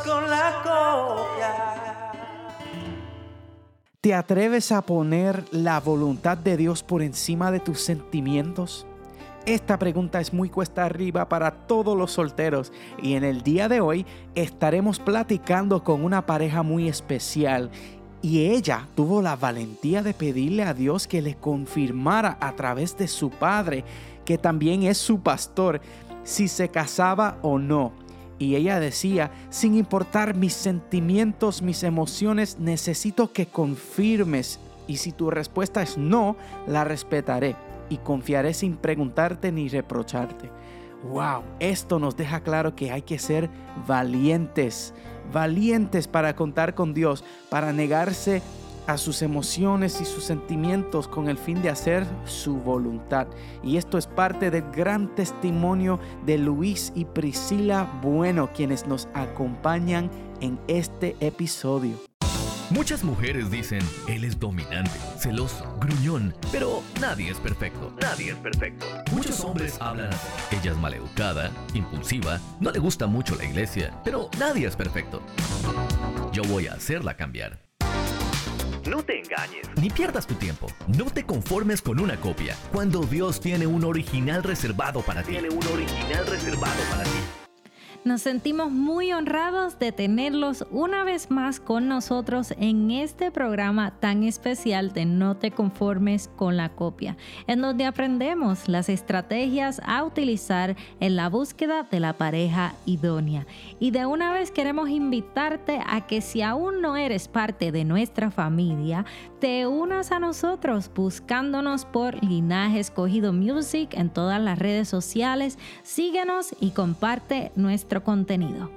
con la copia. ¿Te atreves a poner la voluntad de Dios por encima de tus sentimientos? Esta pregunta es muy cuesta arriba para todos los solteros y en el día de hoy estaremos platicando con una pareja muy especial y ella tuvo la valentía de pedirle a Dios que le confirmara a través de su padre, que también es su pastor, si se casaba o no. Y ella decía, sin importar mis sentimientos, mis emociones, necesito que confirmes. Y si tu respuesta es no, la respetaré y confiaré sin preguntarte ni reprocharte. Wow, esto nos deja claro que hay que ser valientes, valientes para contar con Dios, para negarse a sus emociones y sus sentimientos con el fin de hacer su voluntad. Y esto es parte del gran testimonio de Luis y Priscila Bueno, quienes nos acompañan en este episodio. Muchas mujeres dicen, él es dominante, celoso, gruñón, pero nadie es perfecto. Nadie es perfecto. Muchos hombres hablan así. Ella es maleducada, impulsiva, no le gusta mucho la iglesia, pero nadie es perfecto. Yo voy a hacerla cambiar. No te engañes, ni pierdas tu tiempo. No te conformes con una copia, cuando Dios tiene un original reservado para ti. Tiene un original reservado para ti. Nos sentimos muy honrados de tenerlos una vez más con nosotros en este programa tan especial de No te conformes con la copia, en donde aprendemos las estrategias a utilizar en la búsqueda de la pareja idónea. Y de una vez queremos invitarte a que si aún no eres parte de nuestra familia, te unas a nosotros buscándonos por Linaje Escogido Music en todas las redes sociales. Síguenos y comparte nuestro contenido.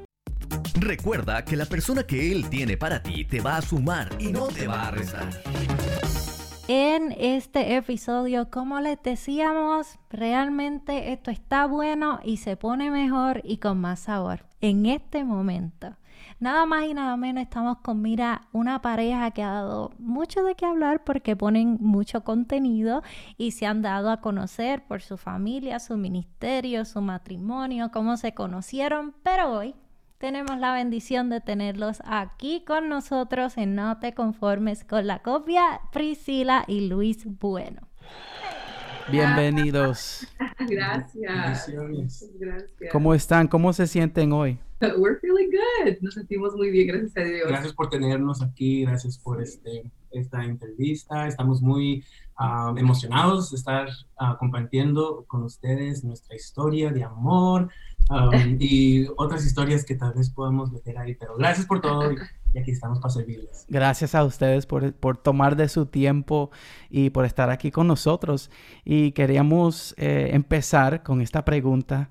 Recuerda que la persona que Él tiene para ti te va a sumar y no te va a rezar. En este episodio, como les decíamos, realmente esto está bueno y se pone mejor y con más sabor en este momento. Nada más y nada menos estamos con Mira, una pareja que ha dado mucho de qué hablar porque ponen mucho contenido y se han dado a conocer por su familia, su ministerio, su matrimonio, cómo se conocieron, pero hoy tenemos la bendición de tenerlos aquí con nosotros en No te conformes con la copia, Priscila y Luis Bueno. Bienvenidos. Gracias. Gracias. ¿Cómo están? ¿Cómo se sienten hoy? We're feeling good. Nos sentimos muy bien, gracias a Dios. Gracias por tenernos aquí, gracias por este, esta entrevista. Estamos muy ah, emocionados de estar uh, compartiendo con ustedes nuestra historia de amor um, y otras historias que tal vez podamos meter ahí. Pero gracias por todo y, y aquí estamos para servirles. Gracias a ustedes por, por, tomar de su tiempo y por estar aquí con nosotros. Y queríamos eh, empezar con esta pregunta.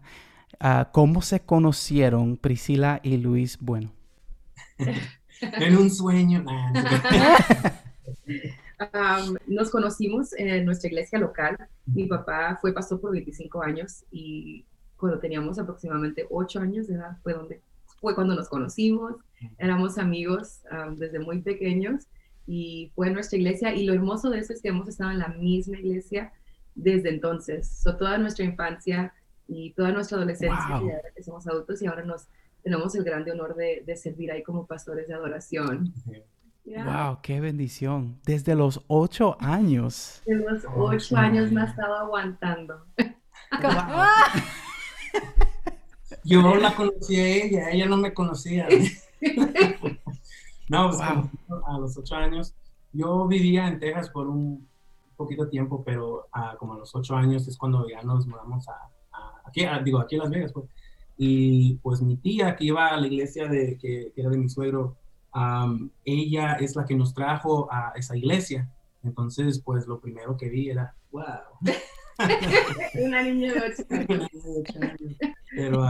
Uh, ¿Cómo se conocieron Priscila y Luis Bueno? en un sueño. um, nos conocimos en nuestra iglesia local. Mi papá fue pastor por 25 años y cuando teníamos aproximadamente 8 años de edad fue, donde, fue cuando nos conocimos. Éramos amigos um, desde muy pequeños y fue en nuestra iglesia. Y lo hermoso de eso es que hemos estado en la misma iglesia desde entonces. So, toda nuestra infancia y toda nuestra adolescencia, Wow. y ahora que somos adultos y ahora nos tenemos el grande honor de, de servir ahí como pastores de adoración. Yeah. Wow, qué bendición. Desde los ocho años. De los ocho años me estado aguantando. Yo la conocí a ella, ella no me conocía. no, pues, Wow. a los ocho años. Yo vivía en Texas por un poquito tiempo, pero ah, como a los ocho años es cuando ya nos mudamos a- aquí, a- digo, aquí en Las Vegas, pues. Y pues mi tía que iba a la iglesia de, que, que era de mi suegro, am, ella es la que nos trajo a esa iglesia. Entonces, pues lo primero que vi era, wow. Una niña de ocho años. Pero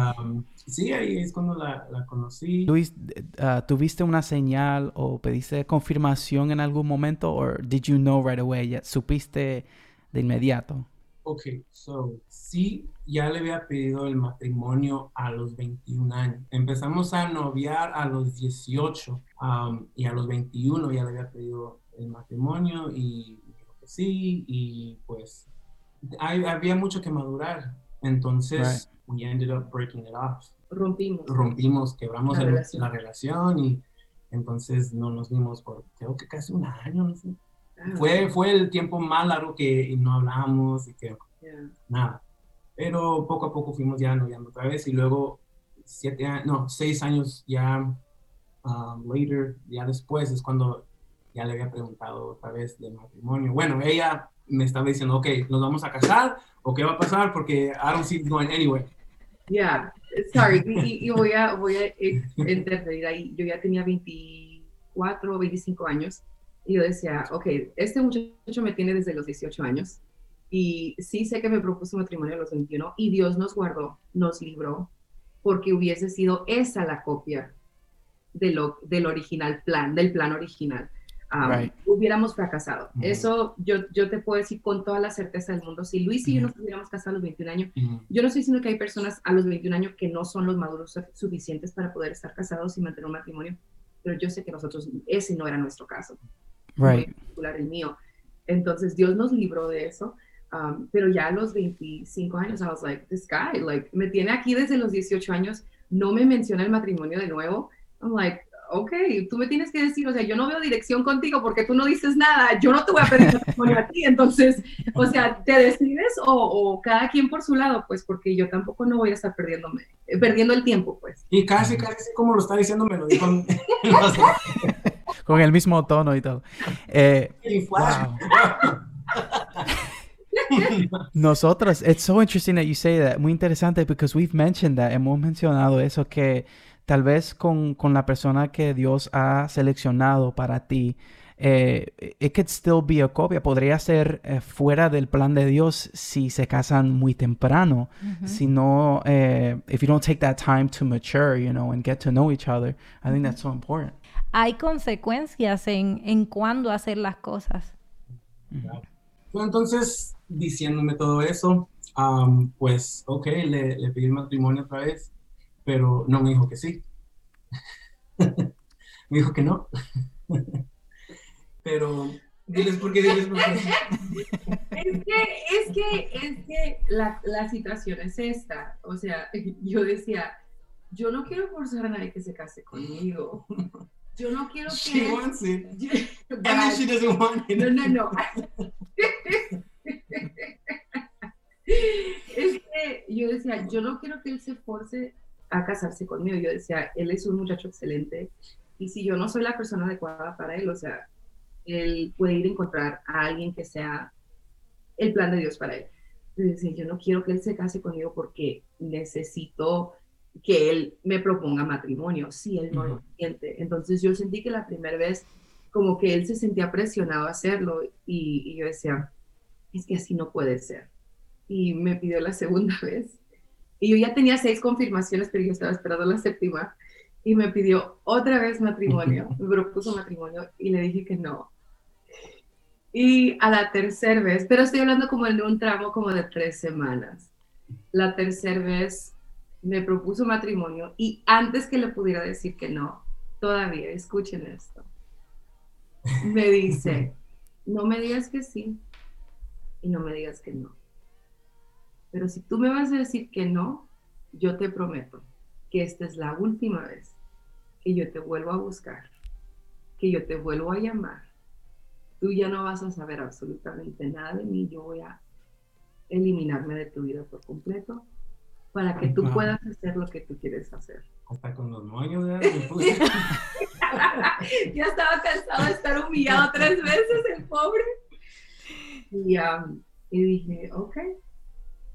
sí, ahí es cuando la, la conocí. Luis, uh, ¿tuviste una señal o pediste confirmación en algún momento? ¿O did you know right away? ¿Supiste de inmediato? Ok, so, sí, ya le había pedido el matrimonio a los 21 años. Empezamos a noviar a los 18 um, y a los 21 ya le había pedido el matrimonio y dijo que sí y pues hay- había mucho que madurar. Entonces, we ended up breaking it off. rompimos. rompimos, quebramos La el- relación. la relación y entonces no nos vimos por creo que casi un año, no sé. Fue, fue el tiempo más largo que no hablábamos y que nada. Pero poco a poco fuimos ya noviando otra vez y luego siete no, seis años ya um, later, ya después es cuando ya le había preguntado otra vez del matrimonio. Bueno, ella me estaba diciendo, ok, ¿nos vamos a casar o qué va a pasar? Porque I don't see it going anywhere. Ya, sorry, y, y voy a, voy a eh, interferir ahí. Yo ya tenía 24 o 25 años y yo decía, ok, este muchacho me tiene desde los 18 años y sí sé que me propuso matrimonio a los 21 y Dios nos guardó, nos libró, porque hubiese sido esa la copia de lo, del original plan, del plan original. Um, Right. Hubiéramos fracasado. Eso yo, yo te puedo decir con toda la certeza del mundo. Si Luis y yo nos hubiéramos casado a los 21 años, yo no estoy diciendo que hay personas a los 21 años que no son los maduros su- suficientes para poder estar casados y mantener un matrimonio, pero yo sé que nosotros, ese no era nuestro caso, Right. en particular el mío. Entonces Dios nos libró de eso, um, pero ya a los 25 años, I was like, this guy, like, me tiene aquí desde los 18 años, no me menciona el matrimonio de nuevo. I'm like, ok, tú me tienes que decir, o sea, yo no veo dirección contigo porque tú no dices nada, yo no te voy a pedir matrimonio a ti, entonces, o sea, ¿te decides o, o cada quien por su lado? Pues porque yo tampoco no voy a estar perdiéndome, eh, perdiendo el tiempo, pues. Y casi, casi como lo está diciendo, me lo dijo Con el mismo tono y todo. Eh, wow. Nosotros, it's so interesting that you say that. Muy interesante because we've mentioned that. Hemos mencionado eso que tal vez con, con la persona que Dios ha seleccionado para ti, eh, it could still be a copia. Podría ser eh, fuera del plan de Dios si se casan muy temprano. Si no, eh, if you don't take that time to mature, you know, and get to know each other. I think that's so important. Hay consecuencias en, en cuándo hacer las cosas. Bueno, entonces, diciéndome todo eso, am, pues, ok, le, le pedí matrimonio otra vez, pero no me dijo que sí. me dijo que no. pero, diles por qué, diles por qué. Es que, es que, es que la, la situación es esta. O sea, yo decía, yo no quiero forzar a nadie que se case conmigo. Yo no quiero She que... wants it, Yo- and then she doesn't want it. No, no, no. es que yo decía, yo no quiero que él se force a casarse conmigo. Yo decía, él es un muchacho excelente y si yo no soy la persona adecuada para él, o sea, él puede ir a encontrar a alguien que sea el plan de Dios para él. Yo decía, yo no quiero que él se case conmigo porque necesito que él me proponga matrimonio, si él no lo siente. Entonces yo sentí que la primera vez como que él se sentía presionado a hacerlo y, y yo decía, es que así no puede ser. Y me pidió la segunda vez. Y yo ya tenía seis confirmaciones, pero yo estaba esperando la séptima. Y me pidió otra vez matrimonio, me propuso matrimonio y le dije que no. Y a la tercera vez, pero estoy hablando como en un tramo como de tres semanas. La tercera vez me propuso matrimonio y antes que le pudiera decir que no, todavía, escuchen esto, me dice, no me digas que sí y no me digas que no. Pero si tú me vas a decir que no, yo te prometo que esta es la última vez que yo te vuelvo a buscar, que yo te vuelvo a llamar. Tú ya no vas a saber absolutamente nada de mí, yo voy a eliminarme de tu vida por completo para que tú puedas hacer lo que tú quieres hacer. Hasta con los moños, ¿verdad? Ya estaba cansado de estar humillado tres veces, el pobre. Y, um, y dije, ok,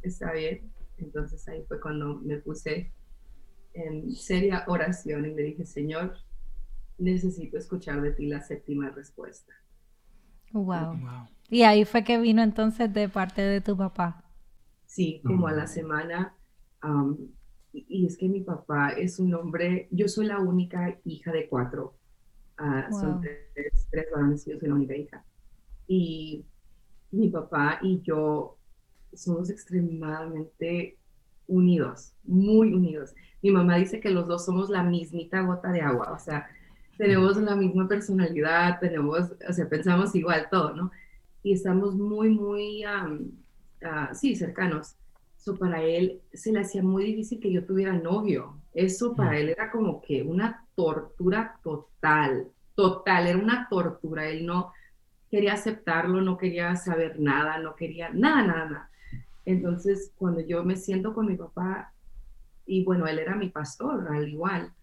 está bien. Entonces ahí fue cuando me puse en seria oración y le dije, Señor, necesito escuchar de ti la séptima respuesta. Wow. Wow. Y ahí fue que vino entonces de parte de tu papá. Sí, como a la Mm. semana. Um, y, es que mi papá es un hombre, yo soy la única hija de cuatro. Son Wow. tres, tres varones y yo soy la única hija. Y mi papá y yo somos extremadamente unidos, muy unidos. Mi mamá dice que los dos somos la mismita gota de agua, o sea, tenemos la misma personalidad, tenemos, o sea, pensamos igual todo, ¿no? Y estamos muy, muy, am, ah, sí, cercanos. So, para él se le hacía muy difícil que yo tuviera novio. Eso para él era como que una tortura total, total, era una tortura. Él no quería aceptarlo, no quería saber nada, no quería nada, nada, nada. Entonces, cuando yo me siento con mi papá, y bueno, él era mi pastor, al igual,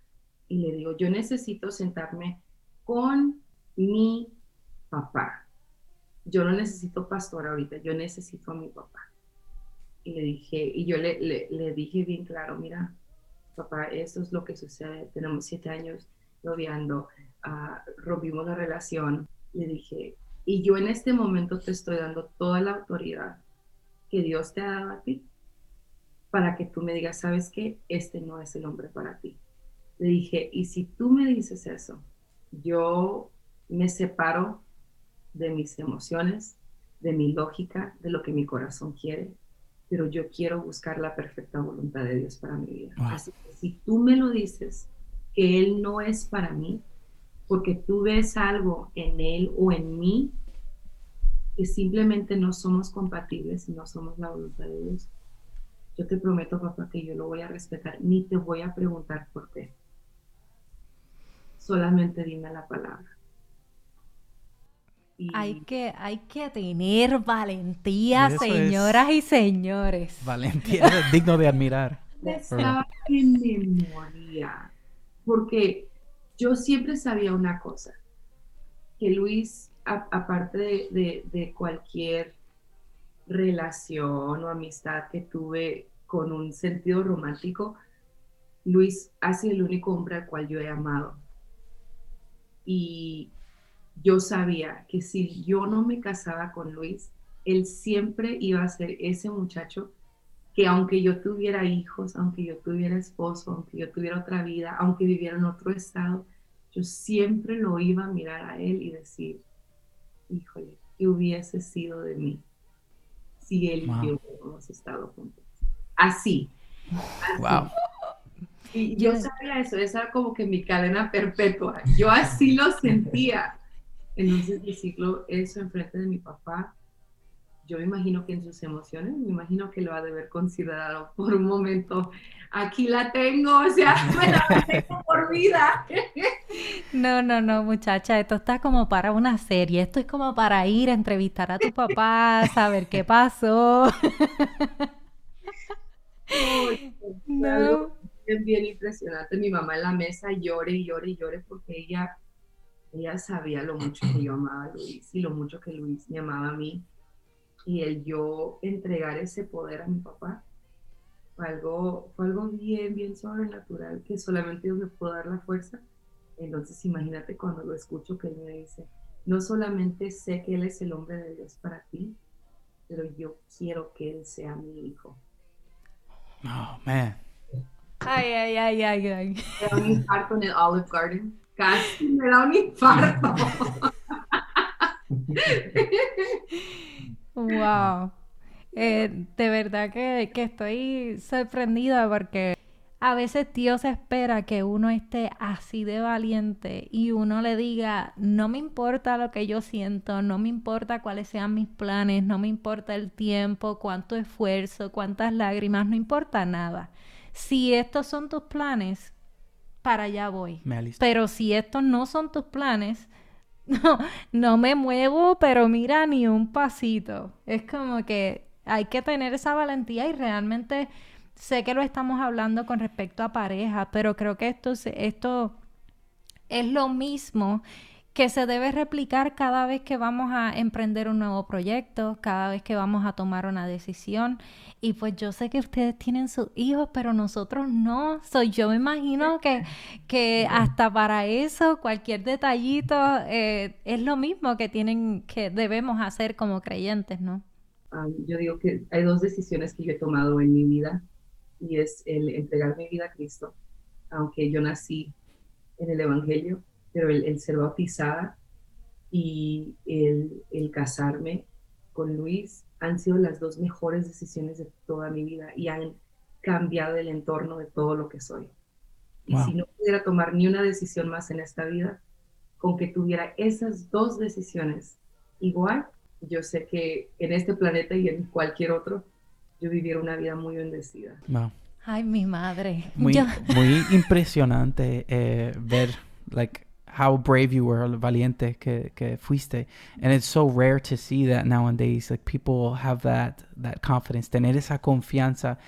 y le digo, yo necesito sentarme con mi papá. Yo no necesito pastor ahorita, yo necesito a mi papá. Y le dije, y yo le, le, dije bien claro, mira, papá, esto es lo que sucede, tenemos siete años noviando, uh, rompimos la relación. Le dije, y yo en este momento te estoy dando toda la autoridad que Dios te ha dado a ti para que tú me digas, sabes que este no es el hombre para ti. Le dije, y si tú me dices eso, yo me separo de mis emociones, de mi lógica, de lo que mi corazón quiere, pero yo quiero buscar la perfecta voluntad de Dios para mi vida. Así que si tú me lo dices, que Él no es para mí, porque tú ves algo en Él o en mí que simplemente no somos compatibles y no somos la voluntad de Dios, yo te prometo, papá, que yo lo voy a respetar, ni te voy a preguntar por qué. Solamente dime la palabra. Hay, que, hay que tener valentía, señoras y señores. Valentía es digno de admirar. Estaba en memoria, porque yo siempre sabía una cosa, que Luis, aparte de, de cualquier relación o amistad que tuve con un sentido romántico, Luis ha sido el único hombre al cual yo he amado. Y yo sabía que si yo no me casaba con Luis, él siempre iba a ser ese muchacho que aunque yo tuviera hijos, aunque yo tuviera esposo, aunque yo tuviera otra vida, aunque viviera en otro estado, yo siempre lo iba a mirar a él y decir, híjole, ¿qué hubiese sido de mí si él y yo hubiéramos estado juntos? Así. Wow. Y yo sabía eso, esa era como que mi cadena perpetua. Yo así lo sentía. Entonces decirlo eso enfrente de mi papá, yo me imagino que en sus emociones, me imagino que lo ha de haber considerado por un momento, aquí la tengo, o sea, me la tengo por vida. No, no, no, muchacha, esto está como para una serie, esto es como para ir a entrevistar a tu papá, saber qué pasó. no. Es bien impresionante, mi mamá en la mesa llore y llore y llore porque ella ella sabía lo mucho que yo amaba a Luis y lo mucho que Luis me amaba a mí. Y el yo entregar ese poder a mi papá fue algo, fue algo bien, bien sobrenatural, que solamente Dios me pudo dar la fuerza. Entonces imagínate cuando lo escucho que él me dice, no solamente sé que Él es el hombre de Dios para ti, pero yo quiero que Él sea mi hijo. Oh, man. Ay, ay, ay, ay, ay. Era un infarto en el Olive Garden. Casi me da un infarto. wow. Eh, de verdad que, que estoy sorprendida porque a veces Dios espera que uno esté así de valiente y uno le diga, no me importa lo que yo siento, no me importa cuáles sean mis planes, no me importa el tiempo, cuánto esfuerzo, cuántas lágrimas, no importa nada. Si estos son tus planes, para allá voy. Pero si estos no son tus planes, no, no me muevo, pero mira ni un pasito. Es como que hay que tener esa valentía y realmente sé que lo estamos hablando con respecto a pareja, pero creo que esto, esto es lo mismo que se debe replicar cada vez que vamos a emprender un nuevo proyecto, cada vez que vamos a tomar una decisión. Y pues yo sé que ustedes tienen sus hijos, pero nosotros no. Soy yo me imagino que, que hasta para eso, cualquier detallito eh, es lo mismo que tienen, que debemos hacer como creyentes, ¿no? yo digo que hay dos decisiones que yo he tomado en mi vida y es el entregar mi vida a Cristo, aunque yo nací en el Evangelio pero el, ser bautizada y el, el, casarme con Luis han sido las dos mejores decisiones de toda mi vida y han cambiado el entorno de todo lo que soy. Y si no pudiera tomar ni una decisión más en esta vida, con que tuviera esas dos decisiones igual, yo sé que en este planeta y en cualquier otro yo viviera una vida muy bendecida. Wow. Ay, mi madre. Muy, Yo- muy impresionante eh, ver like how brave you were, valiente que, que fuiste. And it's so rare to see that nowadays. Like people have that that confidence, tener esa confianza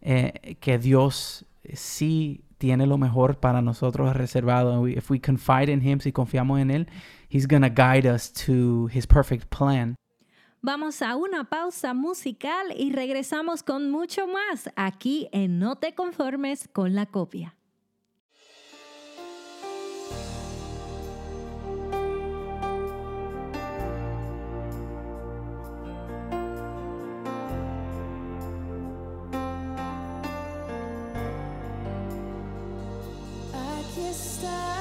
eh, que Dios sí tiene lo mejor para nosotros reservado. We- if we confide in Him, si confiamos en él, He's gonna guide us to His perfect plan. Vamos a una pausa musical y regresamos con mucho más aquí en No te conformes con la copia. Aquí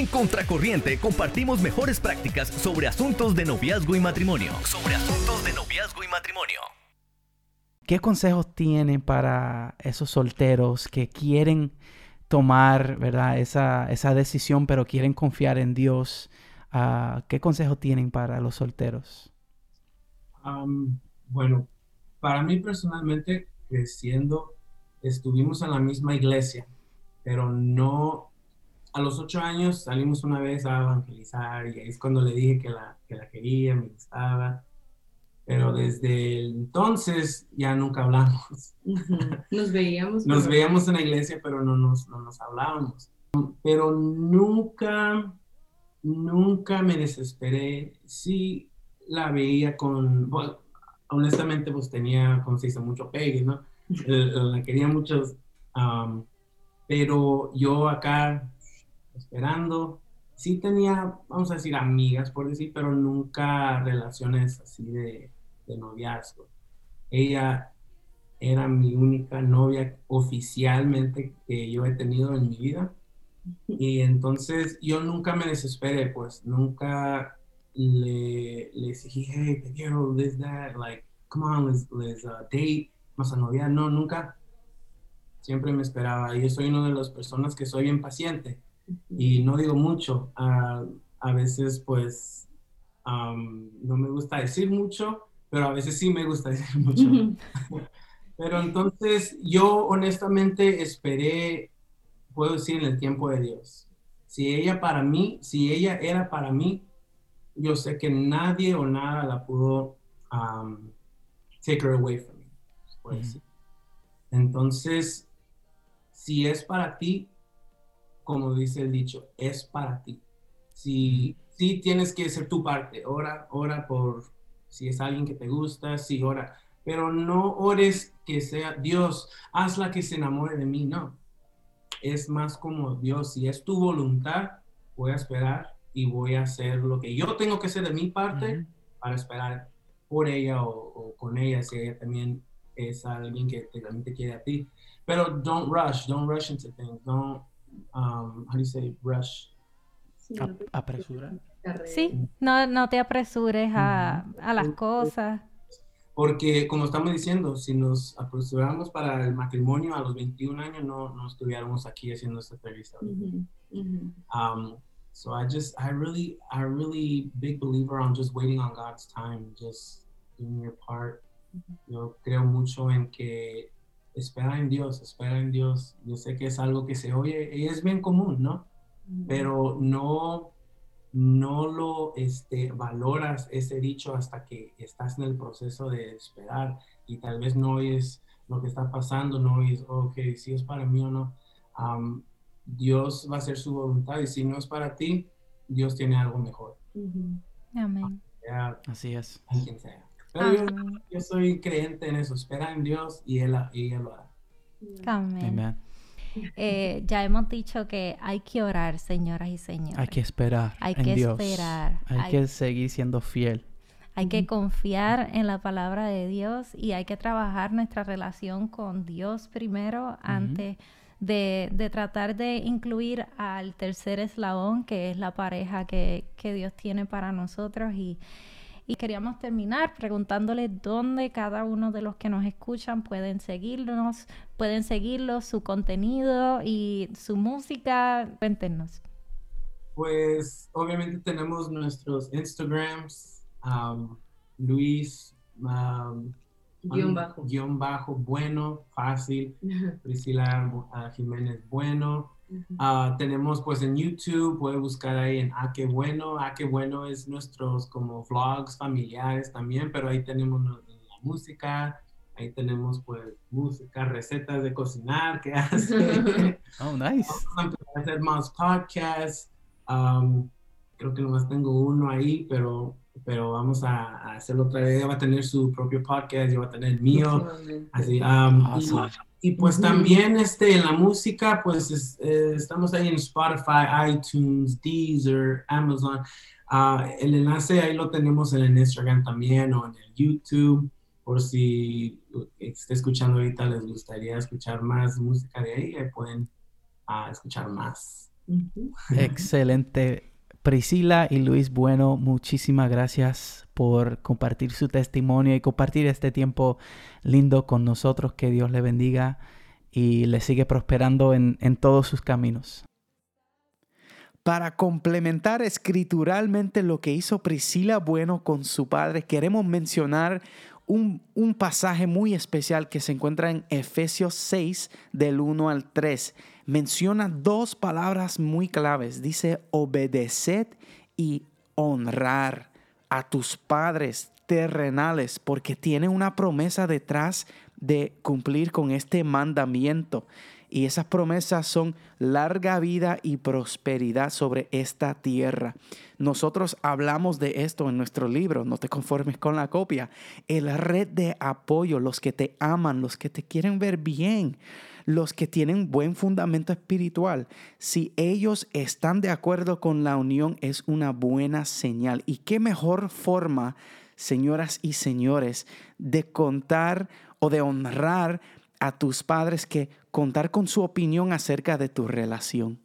En Contracorriente compartimos mejores prácticas sobre asuntos de noviazgo y matrimonio. Sobre asuntos de noviazgo y matrimonio. ¿Qué consejos tienen para esos solteros que quieren tomar, ¿verdad? Esa, esa decisión, pero quieren confiar en Dios? Ah, ¿Qué consejos tienen para los solteros? Bueno, para mí personalmente, creciendo, estuvimos en la misma iglesia, pero no, a los ocho años salimos una vez a evangelizar y ahí es cuando le dije que la, que la quería, me gustaba, pero desde entonces ya nunca hablamos. Nos veíamos. Nos pero- veíamos en la iglesia, pero no nos, no nos hablábamos. Pero nunca, nunca me desesperé. Sí la veía con, bueno, honestamente, pues tenía, como se dice, mucho pegue, ¿no? Eh, La quería mucho, am, pero yo acá esperando, sí tenía, vamos a decir, amigas, por decir, pero nunca relaciones así de, de noviazgo. Ella era mi única novia oficialmente que yo he tenido en mi vida. Y entonces yo nunca me desesperé, pues nunca le, le exigí, hey, te quiero, this, that, like, come on, let's, let's uh, date, vamos a noviar. No, nunca. Siempre me esperaba. Y yo soy una de las personas que soy impaciente y no digo mucho. Ah, a veces, pues, am, no me gusta decir mucho, pero a veces sí me gusta decir mucho. Pero entonces yo honestamente esperé, puedo decir, en el tiempo de Dios. Si ella para mí, si ella era para mí, yo sé que nadie o nada la pudo um, take her away from me. decir. Entonces, si es para ti, como dice el dicho, es para ti. Si, si tienes que hacer tu parte, ora, ora por si es alguien que te gusta, sí, ora, pero no ores que sea Dios, hazla que se enamore de mí, no. Es más como Dios, si es tu voluntad, voy a esperar y voy a hacer lo que yo tengo que hacer de mi parte para esperar por ella o, o con ella, si ella también es alguien que te, también te quiere a ti. Pero don't rush, don't rush into things, don't, um, how do you say, rush? Sí, no te-. Sí, no, no te apresures a, a las cosas. Porque, como estamos diciendo, si nos apresuramos para el matrimonio a los 21 años, no, no estuviéramos aquí haciendo esta entrevista. Ujú, ujú. Um, so I just, I really, I really big believer on just waiting on God's time, just doing your part. Yo creo mucho en que espera en Dios, espera en Dios. Yo sé que es algo que se oye y es bien común, ¿no? Pero no, no lo este, valoras ese dicho hasta que estás en el proceso de esperar y tal vez no oyes lo que está pasando, no oyes, ok, si es para mí o no. Um, Dios va a hacer su voluntad y si no es para ti, Dios tiene algo mejor. Amén. Así es. en quien sea. Pero yo, yo soy creyente en eso, espera en Dios y Él, y él lo hará. Amén. Amen. Eh, ya hemos dicho que hay que orar, señoras y señores. Hay que esperar Hay en que Dios. esperar. Hay, Hay- que seguir siendo fiel. Hay que confiar en la palabra de Dios y hay que trabajar nuestra relación con Dios primero antes de, de tratar de incluir al tercer eslabón, que es la pareja que, que Dios tiene para nosotros. Y, y queríamos terminar preguntándole dónde cada uno de los que nos escuchan pueden seguirnos, pueden seguirlo, su contenido y su música. Cuéntenos. Pues obviamente tenemos nuestros Instagrams, um, Luis, um, Guión bajo. guion bajo, bueno, fácil, Priscila uh, Jiménez Bueno. Ah, tenemos pues en YouTube, puede buscar ahí en Ah, qué bueno. Ah, qué bueno es nuestros como vlogs familiares también, pero ahí tenemos la música, ahí tenemos pues música, recetas de cocinar que hace. Oh, nice. Vamos a empezar a hacer más podcasts. Um, creo que nomás tengo uno ahí, pero, pero vamos a, a hacerlo otra vez. Ella va a tener su propio podcast, yo voy a tener el mío. Así, um, Awesome. Y, pues también este, en la música, pues es- eh, estamos ahí en Spotify, iTunes, Deezer, Amazon. Ah, el enlace ahí lo tenemos en el Instagram también o en el YouTube. Por si esté escuchando ahorita les gustaría escuchar más música de ahí, ahí pueden ah, escuchar más. Excelente. Priscila y Luis Bueno, muchísimas gracias por compartir su testimonio y compartir este tiempo lindo con nosotros. Que Dios le bendiga y le sigue prosperando en, en todos sus caminos. Para complementar escrituralmente lo que hizo Priscila Bueno con su padre, queremos mencionar un, un pasaje muy especial que se encuentra en Efesios 6 del 1 al 3. Menciona dos palabras muy claves. Dice obedeced y honrar a tus padres terrenales porque tiene una promesa detrás de cumplir con este mandamiento. Y esas promesas son larga vida y prosperidad sobre esta tierra. Nosotros hablamos de esto en nuestro libro, no te conformes con la copia. El red de apoyo, los que te aman, los que te quieren ver bien, los que tienen buen fundamento espiritual, si ellos están de acuerdo con la unión, es una buena señal. ¿Y qué mejor forma, señoras y señores, de contar o de honrar a tus padres que contar con su opinión acerca de tu relación?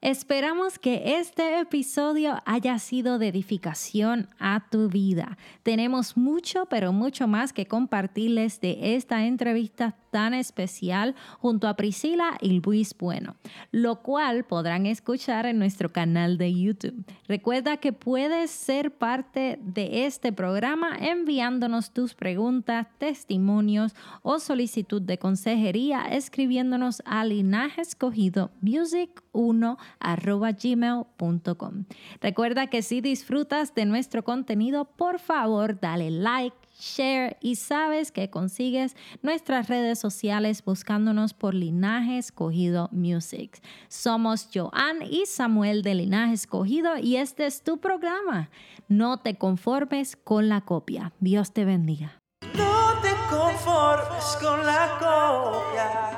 Esperamos que este episodio haya sido de edificación a tu vida. Tenemos mucho, pero mucho más que compartirles de esta entrevista tan especial junto a Priscila y Luis Bueno, lo cual podrán escuchar en nuestro canal de YouTube. Recuerda que puedes ser parte de este programa enviándonos tus preguntas, testimonios o solicitud de consejería escribiéndonos a linaje escogido music 1 arroba gmail.com. Recuerda que si disfrutas de nuestro contenido, por favor dale like, share y sabes que consigues nuestras redes sociales buscándonos por Linaje Escogido Music. Somos Joan y Samuel de Linaje Escogido y este es tu programa. No te conformes con la copia. Dios te bendiga. No te conformes con la copia.